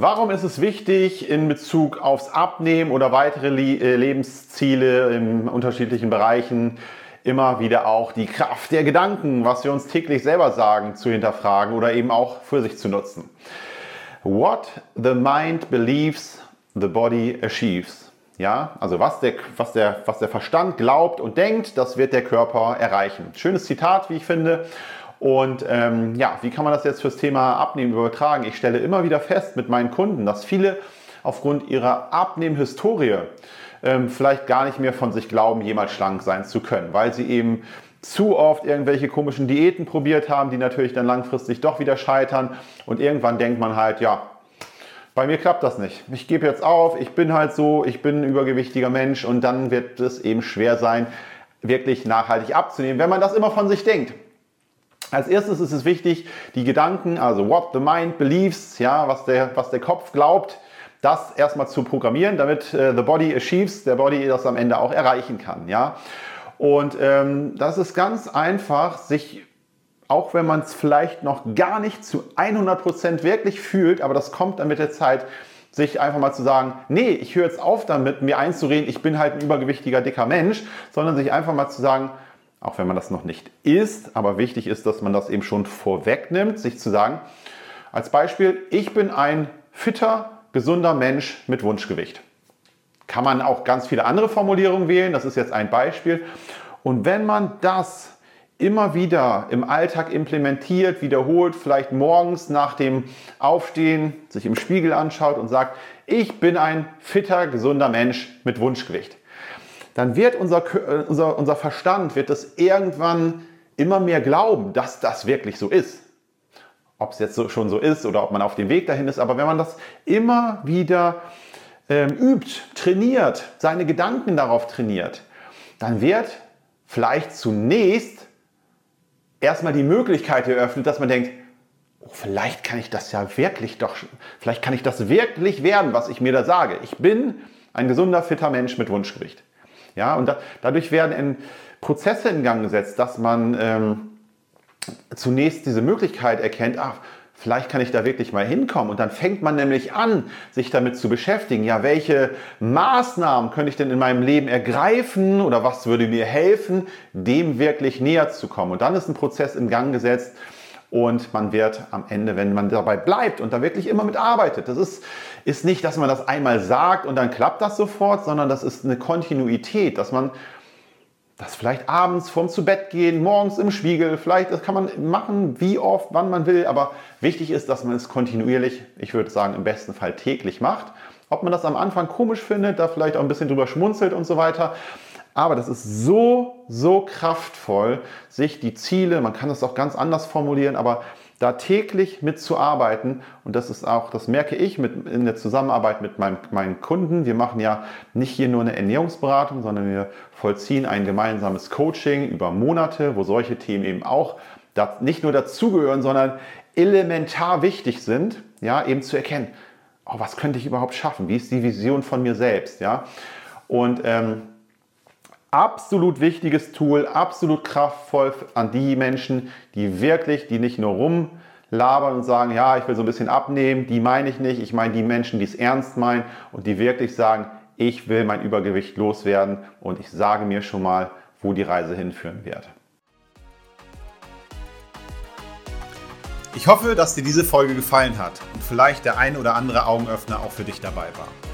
Warum ist es wichtig, in Bezug aufs Abnehmen oder weitere äh, Lebensziele in unterschiedlichen Bereichen immer wieder auch die Kraft der Gedanken, was wir uns täglich selber sagen, zu hinterfragen oder eben auch für sich zu nutzen? What the mind believes, the body achieves. Ja, also was der, was, der, was der Verstand glaubt und denkt, das wird der Körper erreichen. Schönes Zitat, wie ich finde. Und ähm, ja, wie kann man das jetzt fürs Thema Abnehmen übertragen? Ich stelle immer wieder fest mit meinen Kunden, dass viele aufgrund ihrer Abnehmhistorie ähm, vielleicht gar nicht mehr von sich glauben, jemals schlank sein zu können, weil sie eben zu oft irgendwelche komischen Diäten probiert haben, die natürlich dann langfristig doch wieder scheitern. Und irgendwann denkt man halt, ja, bei mir klappt das nicht. Ich gebe jetzt auf, ich bin halt so, ich bin ein übergewichtiger Mensch und dann wird es eben schwer sein, wirklich nachhaltig abzunehmen, wenn man das immer von sich denkt. Als erstes ist es wichtig, die Gedanken, also what the mind believes, ja, was der, was der Kopf glaubt, das erstmal zu programmieren, damit äh, the body achieves, der Body das am Ende auch erreichen kann, ja. Und ähm, das ist ganz einfach, sich auch wenn man es vielleicht noch gar nicht zu 100% wirklich fühlt, aber das kommt dann mit der Zeit, sich einfach mal zu sagen, nee, ich höre jetzt auf damit, mir einzureden, ich bin halt ein übergewichtiger, dicker Mensch, sondern sich einfach mal zu sagen, auch wenn man das noch nicht ist, aber wichtig ist, dass man das eben schon vorwegnimmt, sich zu sagen, als Beispiel, ich bin ein fitter, gesunder Mensch mit Wunschgewicht. Kann man auch ganz viele andere Formulierungen wählen, das ist jetzt ein Beispiel. Und wenn man das immer wieder im Alltag implementiert, wiederholt, vielleicht morgens nach dem Aufstehen sich im Spiegel anschaut und sagt, ich bin ein fitter, gesunder Mensch mit Wunschgewicht dann wird unser, äh, unser, unser Verstand wird das irgendwann immer mehr glauben, dass das wirklich so ist. Ob es jetzt so, schon so ist oder ob man auf dem Weg dahin ist, aber wenn man das immer wieder ähm, übt, trainiert, seine Gedanken darauf trainiert, dann wird vielleicht zunächst erstmal die Möglichkeit eröffnet, dass man denkt, oh, vielleicht kann ich das ja wirklich doch, vielleicht kann ich das wirklich werden, was ich mir da sage. Ich bin ein gesunder, fitter Mensch mit Wunschgewicht. Ja, und da, dadurch werden Prozesse in Gang gesetzt, dass man ähm, zunächst diese Möglichkeit erkennt, ach, vielleicht kann ich da wirklich mal hinkommen. Und dann fängt man nämlich an, sich damit zu beschäftigen. Ja, welche Maßnahmen könnte ich denn in meinem Leben ergreifen oder was würde mir helfen, dem wirklich näher zu kommen? Und dann ist ein Prozess in Gang gesetzt, und man wird am Ende, wenn man dabei bleibt und da wirklich immer mit arbeitet, das ist, ist nicht, dass man das einmal sagt und dann klappt das sofort, sondern das ist eine Kontinuität, dass man das vielleicht abends vorm zu Bett gehen, morgens im Spiegel, vielleicht, das kann man machen, wie oft, wann man will, aber wichtig ist, dass man es kontinuierlich, ich würde sagen im besten Fall täglich macht. Ob man das am Anfang komisch findet, da vielleicht auch ein bisschen drüber schmunzelt und so weiter, aber das ist so, so kraftvoll, sich die Ziele, man kann das auch ganz anders formulieren, aber da täglich mitzuarbeiten. Und das ist auch, das merke ich mit, in der Zusammenarbeit mit meinem, meinen Kunden. Wir machen ja nicht hier nur eine Ernährungsberatung, sondern wir vollziehen ein gemeinsames Coaching über Monate, wo solche Themen eben auch nicht nur dazugehören, sondern elementar wichtig sind, ja, eben zu erkennen, oh, was könnte ich überhaupt schaffen? Wie ist die Vision von mir selbst? Ja? Und ähm, absolut wichtiges Tool, absolut kraftvoll an die Menschen, die wirklich, die nicht nur rumlabern und sagen, ja, ich will so ein bisschen abnehmen, die meine ich nicht. Ich meine die Menschen, die es ernst meinen und die wirklich sagen, ich will mein Übergewicht loswerden und ich sage mir schon mal, wo die Reise hinführen wird. Ich hoffe, dass dir diese Folge gefallen hat und vielleicht der ein oder andere Augenöffner auch für dich dabei war.